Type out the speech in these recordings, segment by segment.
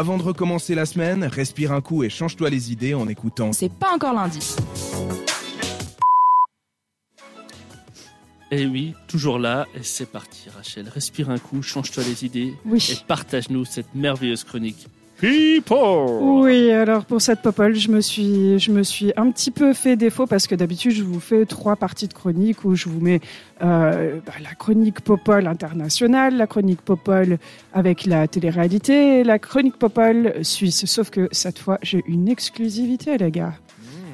Avant de recommencer la semaine, respire un coup et change-toi les idées en écoutant. C'est pas encore lundi. Et Eh oui, toujours là, et c'est parti Rachel. Respire un coup, change-toi les idées Oui. et partage-nous cette merveilleuse chronique. People Oui, alors pour cette popole, je me suis, je me suis un petit peu fait défaut parce que d'habitude je vous fais trois parties de chronique où je vous mets euh, bah, la chronique popole internationale, la chronique popole avec la télé-réalité, et la chronique popole suisse. Sauf que cette fois j'ai une exclusivité, les gars.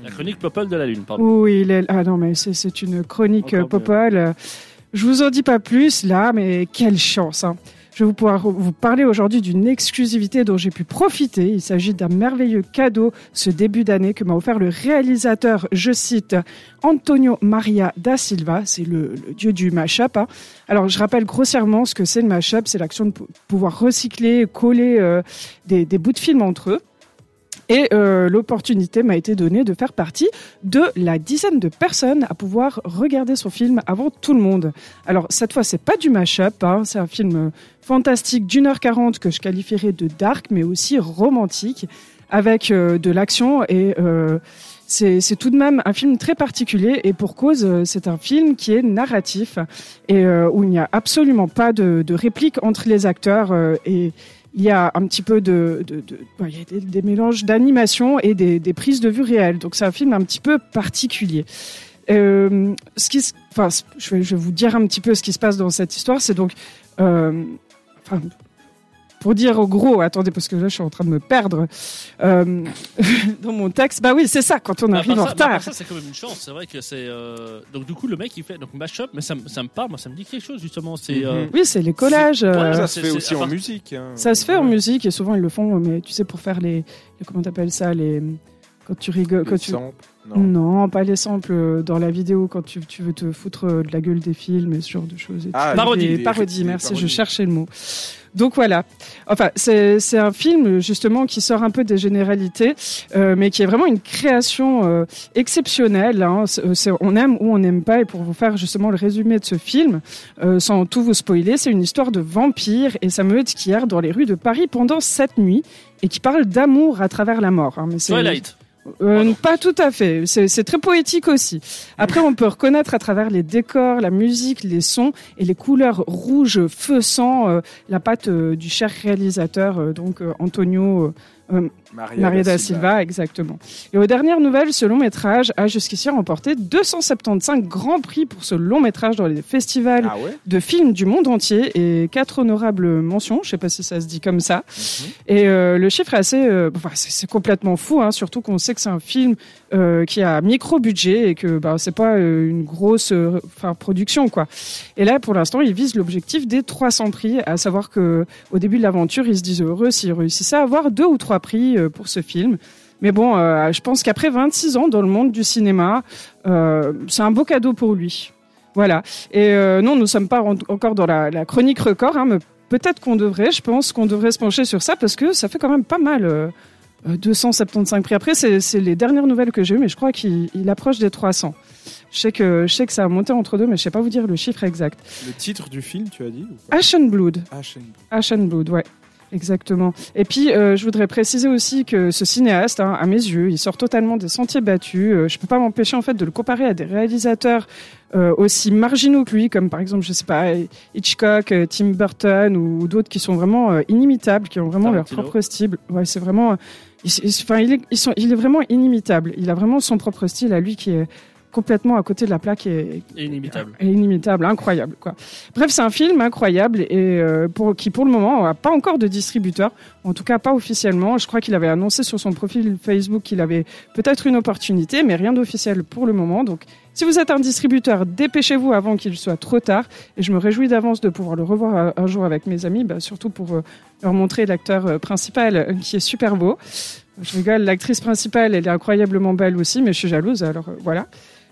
La chronique Popol de la Lune, pardon. Oui, il est- ah non mais c'est, c'est une chronique Encore mieux. popole. Je vous en dis pas plus là, mais quelle chance. Hein. Je vais vous pouvoir vous parler aujourd'hui d'une exclusivité dont j'ai pu profiter. Il s'agit d'un merveilleux cadeau ce début d'année que m'a offert le réalisateur, je cite, Antonio Maria da Silva. C'est le, dieu du mashup. hein. Alors, je rappelle grossièrement ce que c'est le mashup. C'est l'action de pou- pouvoir recycler, coller euh, des, des bouts de film entre eux. Et euh, l'opportunité m'a été donnée de faire partie de la dizaine de personnes à pouvoir regarder son film avant tout le monde. Alors cette fois, c'est pas du mashup, hein, c'est un film euh, fantastique d'une heure quarante que je qualifierais de dark, mais aussi romantique, avec euh, de l'action et euh, c'est tout de même un film très particulier et pour cause, euh, c'est un film qui est narratif et où il n'y a absolument pas de, de réplique entre les acteurs et il y a un petit peu de, il y a des, mélanges d'animation et des, des prises de vue réelles. Donc c'est un film un petit peu particulier. Euh, ce qui, enfin, je vais, vous dire un petit peu ce qui se passe dans cette histoire. C'est donc, euh, pour dire au gros, attendez parce que là je suis en train de me perdre euh, dans mon texte. Bah oui, c'est ça. Quand on Bah, arrive en bah, retard. ça, c'est quand même une chance. C'est vrai que c'est. euh, Donc, du coup, le mec, il fait donc mashup, mais ça, me- ça me parle, moi, ça me dit quelque chose, justement. C'est. euh, Oui, c'est les collages. Ouais, ça se fait aussi en musique. hein. Ça se fait en musique et souvent ils le font, mais tu sais, pour faire les. les- comment t'appelles ça les, Quand tu rigoles. Les Quand tu... samples, Non. non. pas les samples euh, dans la vidéo quand tu, tu veux te foutre euh, de la gueule des films et ce genre de choses. Et Ah, Parodie. des Des- parodies, des merci, je parodies. cherchais le mot. Donc voilà. Enfin, c'est un film justement qui sort un peu des généralités, euh, mais qui est vraiment une création euh, exceptionnelle. hein. On aime ou on n'aime pas. Et pour vous faire justement le résumé de ce film, euh, sans tout vous spoiler, c'est une histoire de vampire et sa meute qui erre dans les rues de Paris pendant sept nuits et qui parle d'amour à travers la mort. hein. Mais Twilight. Euh, pas tout à fait. C'est très poétique aussi. Après, on peut reconnaître à travers les décors, la musique, les sons et les couleurs rouges, feu sang, euh, la patte euh, du cher réalisateur, euh, donc euh, Antonio euh, Maria, Maria da Silva, exactement. Et aux dernières nouvelles, ce long métrage a jusqu'ici remporté 275 grands prix pour ce long métrage dans les festivals Ah ouais de films du monde entier et quatre honorables mentions. Je sais pas si ça se dit comme ça. Mhm. Et euh, le chiffre est assez, euh, enfin, c'est complètement fou, hein, surtout qu'on sait que c'est un film qui a micro budget et que bah, c'est pas une grosse, enfin, production quoi. Et là, pour l'instant, ils visent l'objectif des 300 prix, à savoir que au début de l'aventure, ils se disent heureux s'ils réussissaient à avoir deux ou trois prix euh, pour ce film. Mais bon, euh, je pense qu'après 26 ans dans le monde du cinéma, euh, c'est un beau cadeau pour lui. Voilà. Et euh, non, nous ne sommes pas en- encore dans la, la chronique record, hein, mais peut-être qu'on devrait, je pense qu'on devrait se pencher sur ça parce que ça fait quand même pas mal. euh, euh, 275 prix. Après, c'est les dernières nouvelles que j'ai eues, mais je crois qu'il il approche des 300. Je sais, que, je sais que ça a monté entre deux, mais je sais pas vous dire le chiffre exact. Le titre du film, tu as dit ou pas? Ashen Blood. Ashen. Ashen Blood, ouais. Exactement. Et puis, euh, je voudrais préciser aussi que ce cinéaste, hein, à mes yeux, il sort totalement des sentiers battus. Euh, je peux pas m'empêcher en fait de le comparer à des réalisateurs euh, aussi marginaux que lui, comme par exemple, je sais pas, Hitchcock, euh, Tim Burton ou d'autres qui sont vraiment inimitables, qui ont vraiment leur propre style. Ouais, c'est vraiment. il- il- Enfin, il est, ils sont, il est vraiment inimitable. Il a vraiment son propre style à lui qui est complètement à côté de la plaque et, Inimitable. et inimitable, incroyable quoi. Bref, c'est un film incroyable et euh, pour, qui pour le moment n'a pas encore de distributeur, en tout cas pas officiellement. Je crois qu'il avait annoncé sur son profil Facebook qu'il avait peut-être une opportunité, mais rien d'officiel pour le moment. Donc, si vous êtes un distributeur, dépêchez-vous avant qu'il soit trop tard. Et je me réjouis d'avance de pouvoir le revoir un jour avec mes amis, bah, surtout pour euh, leur montrer l'acteur euh, principal qui est super beau. Je rigole, l'actrice principale, elle est incroyablement belle aussi, mais je suis jalouse, alors voilà.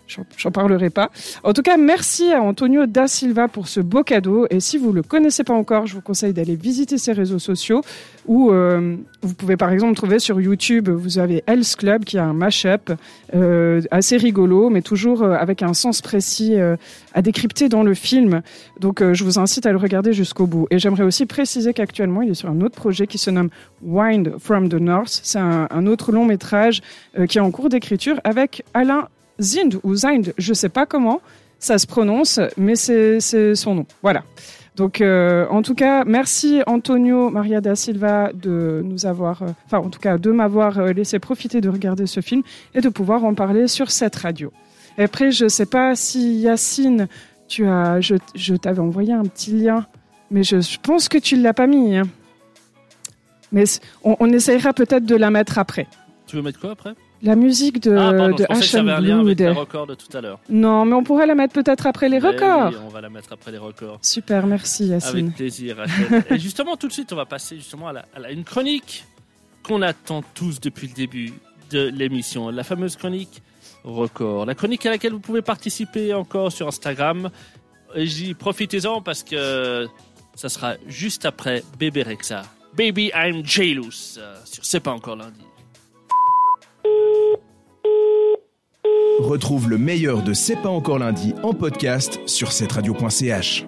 J'en parlerai pas. En tout cas, merci à Antonio da Silva pour ce beau cadeau. Et si vous le connaissez pas encore, je vous conseille d'aller visiter ses réseaux sociaux où euh, vous pouvez par exemple trouver sur YouTube, vous avez Else Club qui a un mashup euh, assez rigolo, mais toujours euh, avec un sens précis euh, à décrypter dans le film. Donc je vous incite à le regarder jusqu'au bout. Et j'aimerais aussi préciser qu'actuellement il est sur un autre projet qui se nomme Wind from the North. C'est un, autre long métrage qui est en cours d'écriture avec Alain Zind ou Zind, je sais pas comment ça se prononce, mais c'est son nom. Voilà. Donc, euh, en tout cas, merci Antonio Maria da Silva de nous avoir, euh, enfin, en tout cas, de m'avoir euh, laissé profiter de regarder ce film et de pouvoir en parler sur cette radio. Et après, je sais pas si Yacine, tu as, je, je t'avais envoyé un petit lien, mais je, pense que tu l'as pas mis. Hein. Mais on, on essayera peut-être de la mettre après. Tu veux mettre quoi après? La musique de, ah, pardon, de Blue. Les records de tout à l'heure. Non, mais on pourrait la mettre peut-être après les records. Oui, on va la mettre après les records. Super, merci Yacine. Avec plaisir. Et justement, tout de suite, on va passer justement à, la, à la, une chronique qu'on attend tous depuis le début de l'émission. La fameuse chronique record. La chronique à laquelle vous pouvez participer encore sur Instagram. J'y profitez-en parce que ça sera juste après Bébé Rexa. Baby I'm Jailous sur C'est pas encore lundi. Retrouve le meilleur de C'est pas encore lundi en podcast sur cette radio.ch.